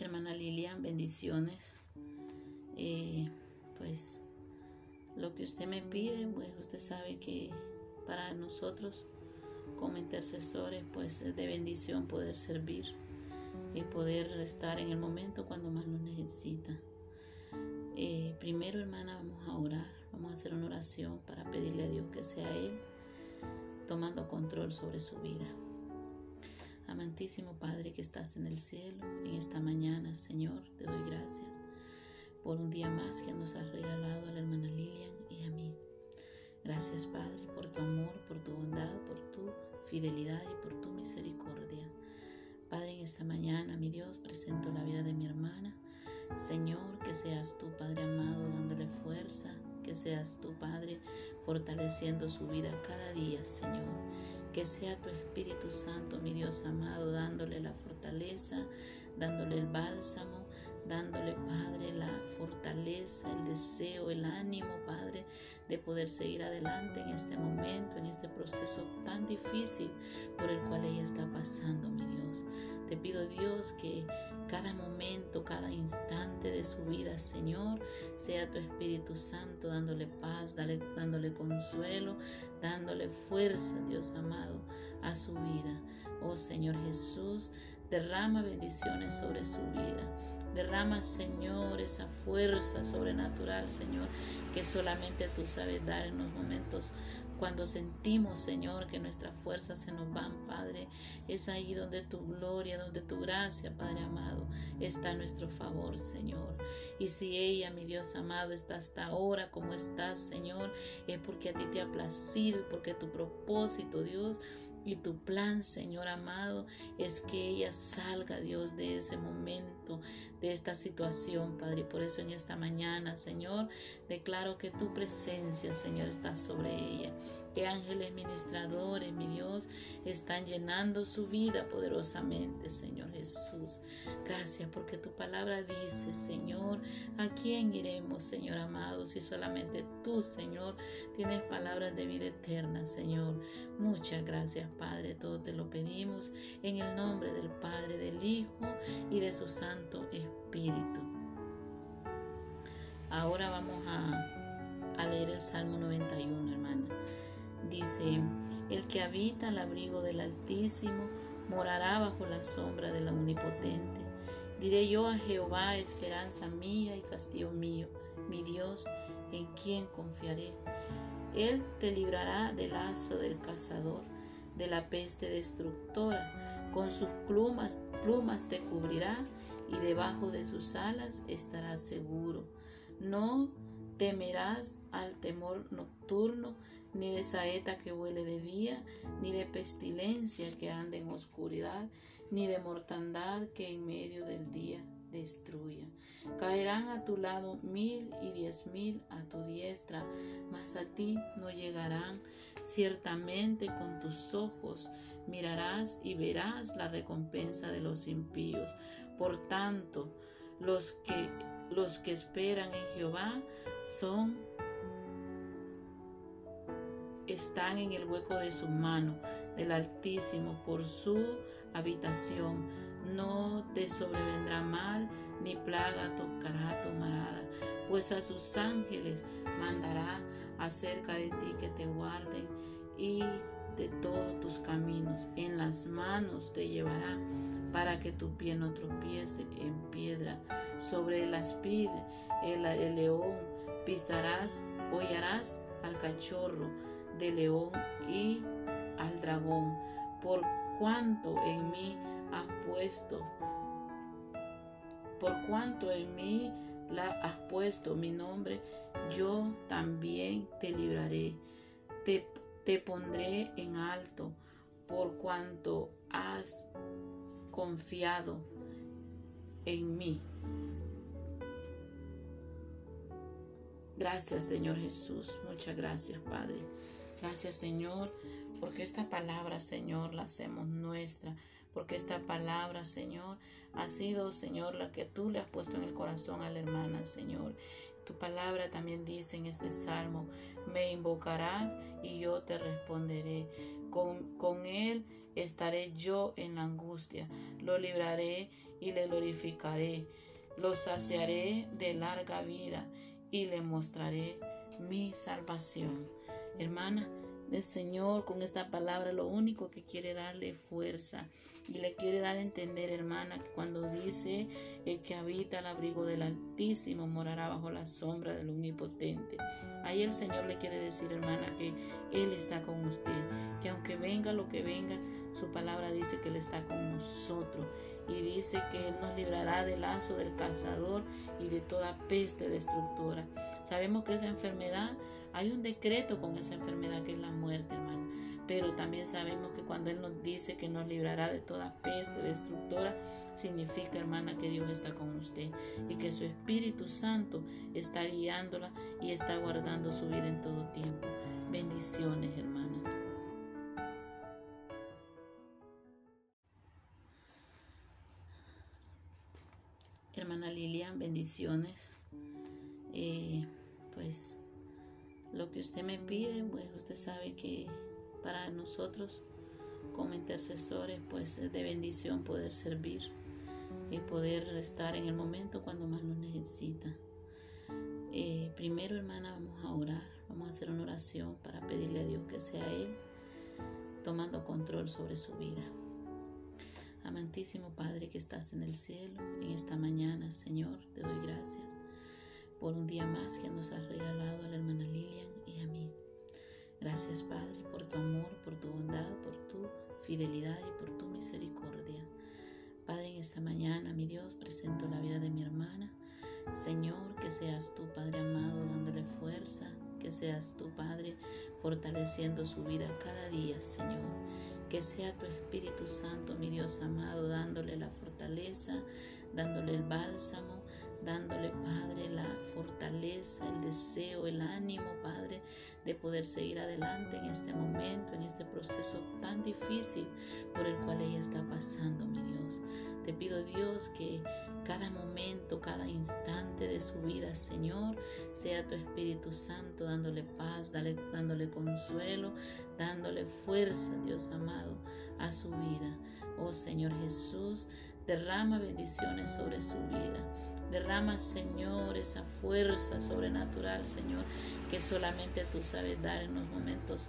Hermana Lilian, bendiciones. Eh, pues lo que usted me pide, pues usted sabe que para nosotros como intercesores, pues es de bendición poder servir y poder estar en el momento cuando más lo necesita. Eh, primero, hermana, vamos a orar, vamos a hacer una oración para pedirle a Dios que sea Él tomando control sobre su vida. Amantísimo Padre que estás en el cielo, en esta mañana, Señor, te doy gracias por un día más que nos has regalado a la hermana Lilian y a mí. Gracias Padre por tu amor, por tu bondad, por tu fidelidad y por tu misericordia. Padre, en esta mañana, mi Dios, presento la vida de mi hermana. Señor, que seas tú, Padre amado, dándole fuerza, que seas tu Padre, fortaleciendo su vida cada día, Señor. Que sea tu Espíritu Santo, mi Dios amado, dándole la fortaleza, dándole el bálsamo, dándole, Padre, la fortaleza, el deseo, el ánimo, Padre, de poder seguir adelante en este momento, en este proceso tan difícil por el cual ella está pasando, mi Dios. Te pido, Dios, que cada momento, cada instante de su vida, Señor, sea tu Espíritu Santo dándole paz, dándole consuelo, dándole fuerza, Dios amado, a su vida. Oh Señor Jesús, derrama bendiciones sobre su vida. Derrama, Señor, esa fuerza sobrenatural, Señor, que solamente tú sabes dar en los momentos cuando sentimos, Señor, que nuestras fuerzas se nos van, Padre. Es ahí donde tu gloria, donde tu gracia, Padre amado, está a nuestro favor, Señor. Y si ella, mi Dios amado, está hasta ahora como estás, Señor, es porque a ti te ha placido y porque tu propósito, Dios, y tu plan, Señor amado, es que ella salga, Dios, de ese momento, de esta situación, Padre. Por eso en esta mañana, Señor, declaro que tu presencia, Señor, está sobre ella. Que ángeles ministradores, mi Dios, están llenando su vida poderosamente, Señor Jesús. Gracias porque tu palabra dice, Señor, ¿a quién iremos, Señor amado, si solamente tú, Señor, tienes palabras de vida eterna, Señor? Muchas gracias, Padre, todo te lo pedimos en el nombre del Padre, del Hijo y de su Santo Espíritu. Ahora vamos a, leer el Salmo 91, hermana. Dice, el que habita al abrigo del Altísimo morará bajo la sombra del Omnipotente. Diré yo a Jehová, esperanza mía y castillo mío, mi Dios, en quien confiaré. Él te librará del lazo del cazador de la peste destructora. Con sus plumas, plumas te cubrirá y debajo de sus alas estarás seguro. No temerás al temor nocturno, ni de saeta que huele de día, ni de pestilencia que ande en oscuridad, ni de mortandad que en medio del día destruya. Caerán a tu lado mil y diez mil tu diestra, mas a ti no llegarán. Ciertamente con tus ojos mirarás y verás la recompensa de los impíos. Por tanto, los que los que esperan en Jehová son están en el hueco de su mano, del Altísimo, por su habitación. No te sobrevendrá mal, ni plaga tocará tu morada, pues a sus ángeles mandará acerca de ti que te guarden y de todos tus caminos. En las manos te llevará para que tu pie no tropiece en piedra. Sobre el aspid, el, león, pisarás, hollarás al cachorro de león y al dragón, por cuanto en mí has puesto, por cuanto en mí la has puesto mi nombre, yo también te libraré, te, te pondré en alto, por cuanto has confiado en mí. Gracias Señor Jesús, muchas gracias Padre. Gracias Señor, porque esta palabra Señor la hacemos nuestra, porque esta palabra Señor ha sido Señor la que tú le has puesto en el corazón a la hermana Señor. Tu palabra también dice en este salmo, me invocarás y yo te responderé. Con, con él estaré yo en la angustia, lo libraré y le glorificaré, lo saciaré de larga vida y le mostraré mi salvación. Hermana, el Señor con esta palabra lo único que quiere darle fuerza y le quiere dar a entender, hermana, que cuando dice el que habita el abrigo del Altísimo morará bajo la sombra del Omnipotente. Ahí el Señor le quiere decir, hermana, que Él está con usted, que aunque venga lo que venga, su palabra dice que Él está con nosotros y dice que Él nos librará del lazo del cazador y de toda peste destructora. Sabemos que esa enfermedad hay un decreto con esa enfermedad que es la muerte, hermano. Pero también sabemos que cuando Él nos dice que nos librará de toda peste destructora, significa, hermana, que Dios está con usted y que su Espíritu Santo está guiándola y está guardando su vida en todo tiempo. Bendiciones, hermana. Hermana Lilian, bendiciones. Eh, pues lo que usted me pide, pues usted sabe que para nosotros como intercesores, pues es de bendición poder servir y poder estar en el momento cuando más lo necesita. Eh, primero, hermana, vamos a orar, vamos a hacer una oración para pedirle a Dios que sea Él tomando control sobre su vida. Amantísimo Padre que estás en el cielo, en esta mañana, Señor, te doy gracias por un día más que nos has regalado a la hermana Lilian y a mí. Gracias Padre por tu amor, por tu bondad, por tu fidelidad y por tu misericordia. Padre, en esta mañana, mi Dios, presento la vida de mi hermana. Señor, que seas tú, Padre amado, dándole fuerza, que seas tú, Padre, fortaleciendo su vida cada día, Señor. Que sea tu Espíritu Santo, mi Dios amado, dándole la fortaleza, dándole el bálsamo, dándole, Padre, la fortaleza, el deseo, el ánimo, Padre, de poder seguir adelante en este momento, en este proceso tan difícil por el cual ella está pasando, mi Dios. Te pido, Dios, que cada momento, cada instante de su vida, Señor, sea tu Espíritu Santo dándole paz, dándole consuelo, dándole fuerza, Dios amado, a su vida. Oh Señor Jesús, derrama bendiciones sobre su vida. Derrama, Señor, esa fuerza sobrenatural, Señor, que solamente tú sabes dar en los momentos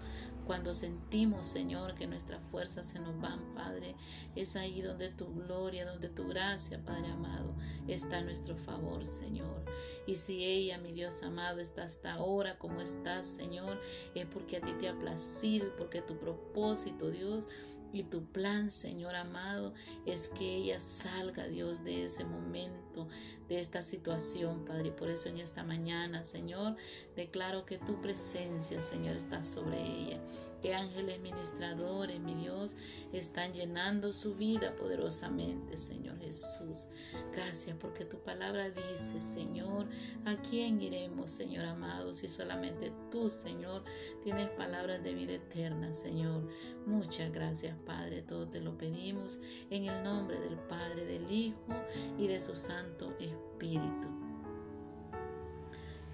cuando sentimos, Señor, que nuestras fuerzas se nos van, Padre. Es ahí donde tu gloria, donde tu gracia, Padre amado, está a nuestro favor, Señor. Y si ella, mi Dios amado, está hasta ahora como estás, Señor, es porque a ti te ha placido y porque tu propósito, Dios, y tu plan, Señor amado, es que ella salga, Dios, de ese momento, de esta situación, Padre. Y por eso en esta mañana, Señor, declaro que tu presencia, Señor, está sobre ella. Que ángeles ministradores, mi Dios, están llenando su vida poderosamente, Señor Jesús. Gracias porque tu palabra dice, Señor, ¿a quién iremos, Señor amado, si solamente tú, Señor, tienes palabras de vida eterna, Señor? Muchas gracias, Padre, todo te lo pedimos en el nombre del Padre, del Hijo y de su Santo Espíritu.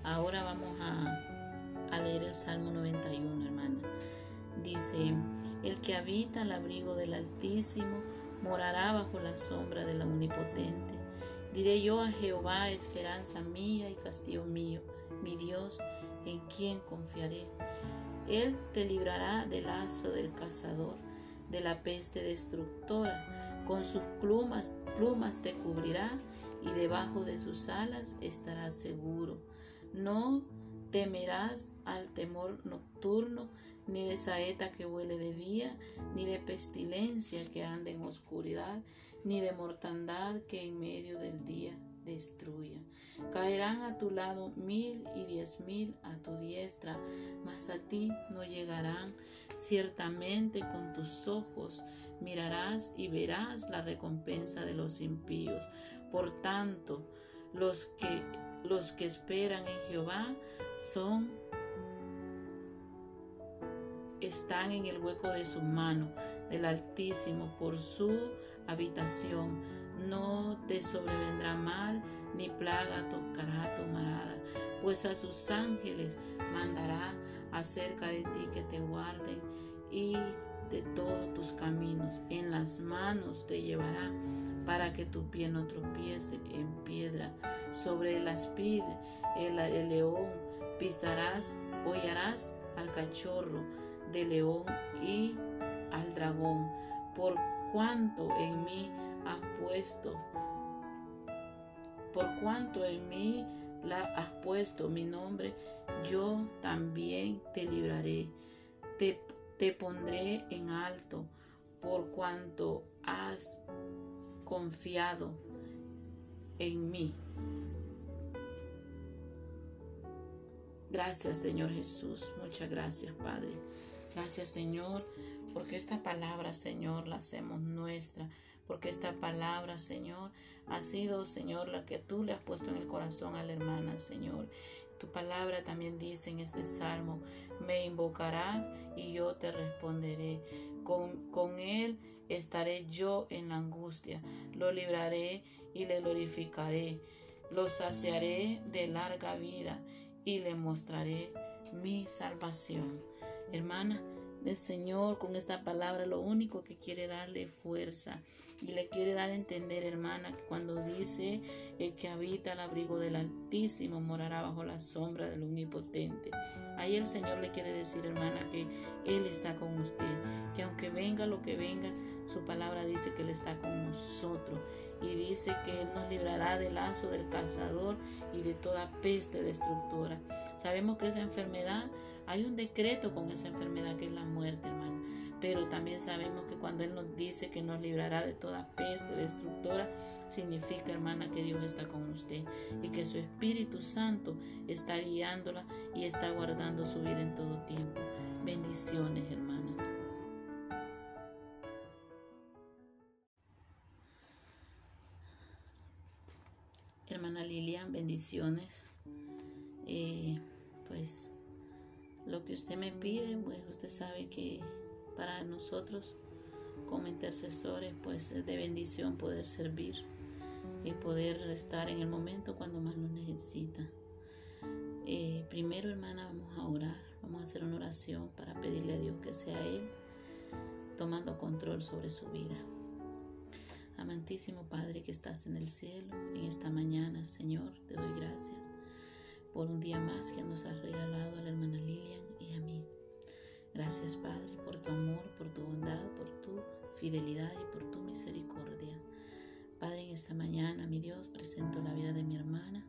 Ahora vamos a, leer el Salmo 91, hermana. Dice, el que habita al abrigo del Altísimo morará bajo la sombra del Omnipotente. Diré yo a Jehová, esperanza mía y castillo mío, mi Dios, en quien confiaré. Él te librará del lazo del cazador de la peste destructora. Con sus plumas, plumas te cubrirá y debajo de sus alas estarás seguro. No temerás al temor nocturno, ni de saeta que huele de día, ni de pestilencia que ande en oscuridad, ni de mortandad que en medio del día destruya. Caerán a tu lado mil y diez mil a tu diestra, mas a ti no llegarán. Ciertamente con tus ojos mirarás y verás la recompensa de los impíos. Por tanto, los que los que esperan en Jehová son están en el hueco de su mano del Altísimo por su habitación no te sobrevendrá mal, ni plaga tocará tu morada, pues a sus ángeles mandará acerca de ti que te guarden y de todos tus caminos, en las manos te llevará para que tu pie no tropiece en piedra. Sobre el aspide, el, el león, pisarás, hollarás al cachorro de león y al dragón, por cuanto en mí has puesto, por cuanto en mí la has puesto mi nombre, yo también te libraré, te, te pondré en alto, por cuanto has confiado en mí. Gracias Señor Jesús, muchas gracias Padre. Gracias Señor, porque esta palabra Señor la hacemos nuestra, porque esta palabra Señor ha sido Señor la que tú le has puesto en el corazón a la hermana Señor. Tu palabra también dice en este salmo, me invocarás y yo te responderé. Con, con él estaré yo en la angustia, lo libraré y le glorificaré, lo saciaré de larga vida y le mostraré mi salvación. Hermana, el Señor con esta palabra lo único que quiere darle fuerza y le quiere dar a entender, hermana, que cuando dice el que habita al abrigo del Altísimo morará bajo la sombra del Omnipotente. Ahí el Señor le quiere decir, hermana, que Él está con usted, que aunque venga lo que venga, su palabra dice que Él está con nosotros y dice que Él nos librará del lazo del cazador y de toda peste destructora. Sabemos que esa enfermedad, hay un decreto con esa enfermedad que es la muerte, hermano. Pero también sabemos que cuando Él nos dice que nos librará de toda peste destructora, significa, hermana, que Dios está con usted y que su Espíritu Santo está guiándola y está guardando su vida en todo tiempo. Bendiciones, hermana. Hermana Lilian, bendiciones. Eh, pues lo que usted me pide, pues usted sabe que para nosotros como intercesores, pues es de bendición poder servir y poder estar en el momento cuando más lo necesita. Eh, primero, hermana, vamos a orar, vamos a hacer una oración para pedirle a Dios que sea Él tomando control sobre su vida. Amantísimo Padre que estás en el cielo, en esta mañana, Señor, te doy gracias por un día más que nos has regalado a la hermana Lilian y a mí. Gracias, Padre, por tu amor, por tu bondad, por tu fidelidad y por tu misericordia. Padre, en esta mañana, mi Dios, presento la vida de mi hermana.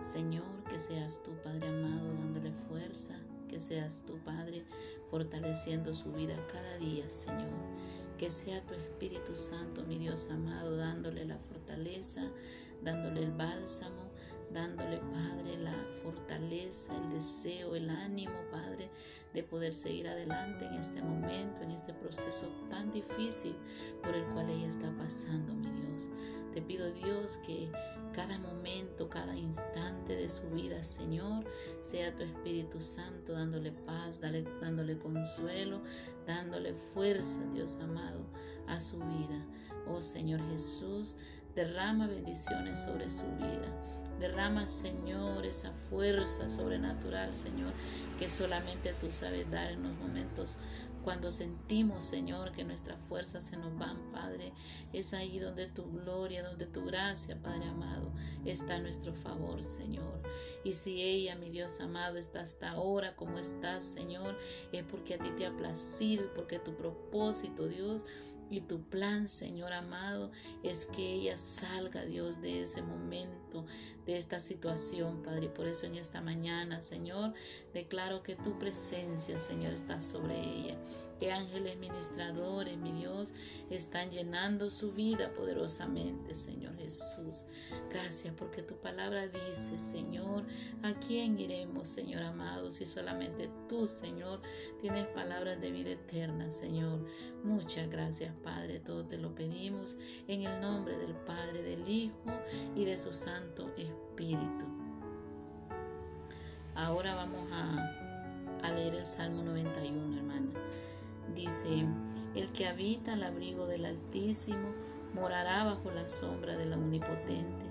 Señor, que seas tú, Padre amado, dándole fuerza, que seas tú, Padre, fortaleciendo su vida cada día, Señor que sea tu Espíritu Santo, mi Dios amado, dándole la fortaleza, dándole el bálsamo, dándole, Padre, la fortaleza, el deseo, el ánimo, Padre, de poder seguir adelante en este momento, en este proceso tan difícil por el cual ella está pasando, mi Dios. Te pido, Dios, que cada momento, cada instante de su vida, Señor, sea tu Espíritu Santo dándole paz, dándole consuelo, dándole fuerza, Dios amado, a su vida. Oh Señor Jesús, derrama bendiciones sobre su vida. Derrama, Señor, esa fuerza sobrenatural, Señor, que solamente tú sabes dar en los momentos cuando sentimos, Señor, que nuestras fuerzas se nos van, Padre, es ahí donde tu gloria, donde tu gracia, Padre amado, está a nuestro favor, Señor. Y si ella, mi Dios amado, está hasta ahora como estás, Señor, es porque a ti te ha placido y porque tu propósito, Dios, y tu plan, Señor amado, es que ella salga, Dios, de ese momento, de esta situación, Padre. Y por eso en esta mañana, Señor, declaro que tu presencia, Señor, está sobre ella que ángeles ministradores, mi Dios, están llenando su vida poderosamente, Señor Jesús. Gracias porque tu palabra dice, Señor, ¿a quién iremos, Señor amado, si solamente tú, Señor, tienes palabras de vida eterna, Señor? Muchas gracias, Padre, todo te lo pedimos en el nombre del Padre, del Hijo y de su Santo Espíritu. Ahora vamos a, leer el Salmo 91, hermana. Dice, el que habita al abrigo del Altísimo morará bajo la sombra del Omnipotente.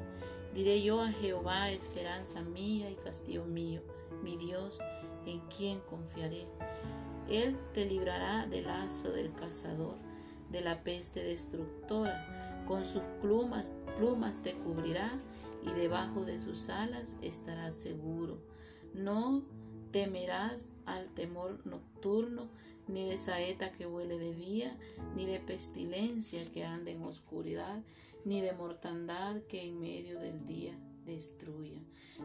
Diré yo a Jehová, esperanza mía y castillo mío, mi Dios, en quien confiaré. Él te librará del lazo del cazador, de la peste destructora. Con sus plumas, plumas te cubrirá y debajo de sus alas estarás seguro. No temerás al temor nocturno, ni de saeta que huele de día, ni de pestilencia que ande en oscuridad, ni de mortandad que en medio del día destruya.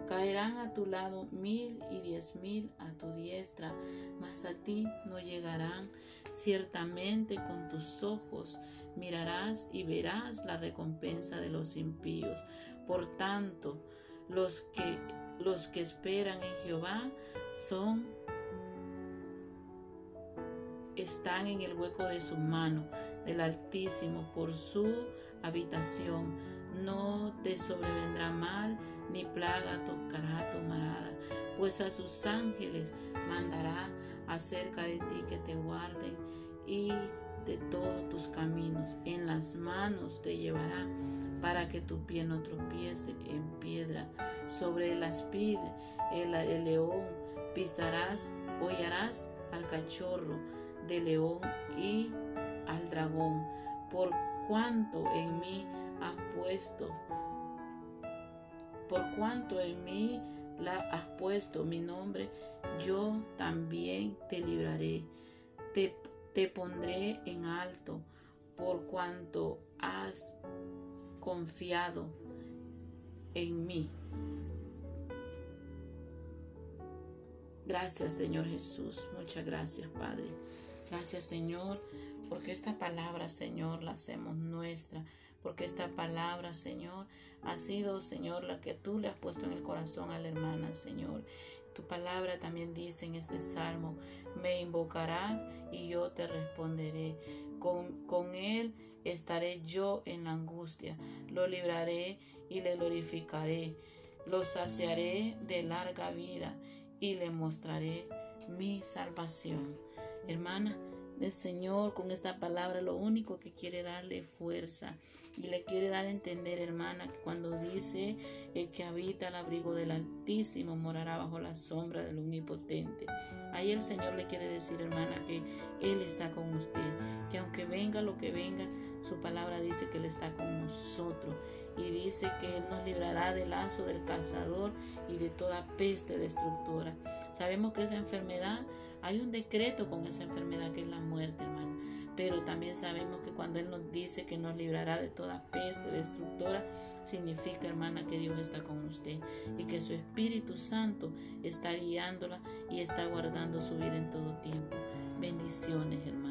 Caerán a tu lado mil y diez mil a tu diestra, mas a ti no llegarán. Ciertamente con tus ojos mirarás y verás la recompensa de los impíos. Por tanto, los que los que esperan en Jehová son están en el hueco de su mano del Altísimo por su habitación. No te sobrevendrá mal, ni plaga tocará tu morada, pues a sus ángeles mandará acerca de ti que te guarden y de todos tus caminos. En las manos te llevará para que tu pie no tropiece en piedra. Sobre las pide el, el león pisarás, hollarás al cachorro de león y al dragón, por cuanto en mí has puesto, por cuanto en mí la has puesto mi nombre, yo también te libraré, te pondré en alto, por cuanto has confiado en mí. Gracias Señor Jesús, muchas gracias Padre. Gracias Señor, porque esta palabra Señor la hacemos nuestra, porque esta palabra Señor ha sido Señor la que tú le has puesto en el corazón a la hermana Señor. Tu palabra también dice en este salmo, me invocarás y yo te responderé. Con, él estaré yo en la angustia, lo libraré y le glorificaré, lo saciaré de larga vida y le mostraré mi salvación. Hermana, el Señor con esta palabra lo único que quiere darle fuerza y le quiere dar a entender, hermana, que cuando dice el que habita el abrigo del Altísimo morará bajo la sombra del Omnipotente. Ahí el Señor le quiere decir, hermana, que Él está con usted, que aunque venga lo que venga, su palabra dice que Él está con nosotros y dice que Él nos librará del lazo del cazador y de toda peste destructora. Sabemos que esa enfermedad, hay un decreto con esa enfermedad que es la muerte, hermano. Pero también sabemos que cuando Él nos dice que nos librará de toda peste destructora, significa, hermana, que Dios está con usted y que su Espíritu Santo está guiándola y está guardando su vida en todo tiempo. Bendiciones, hermano.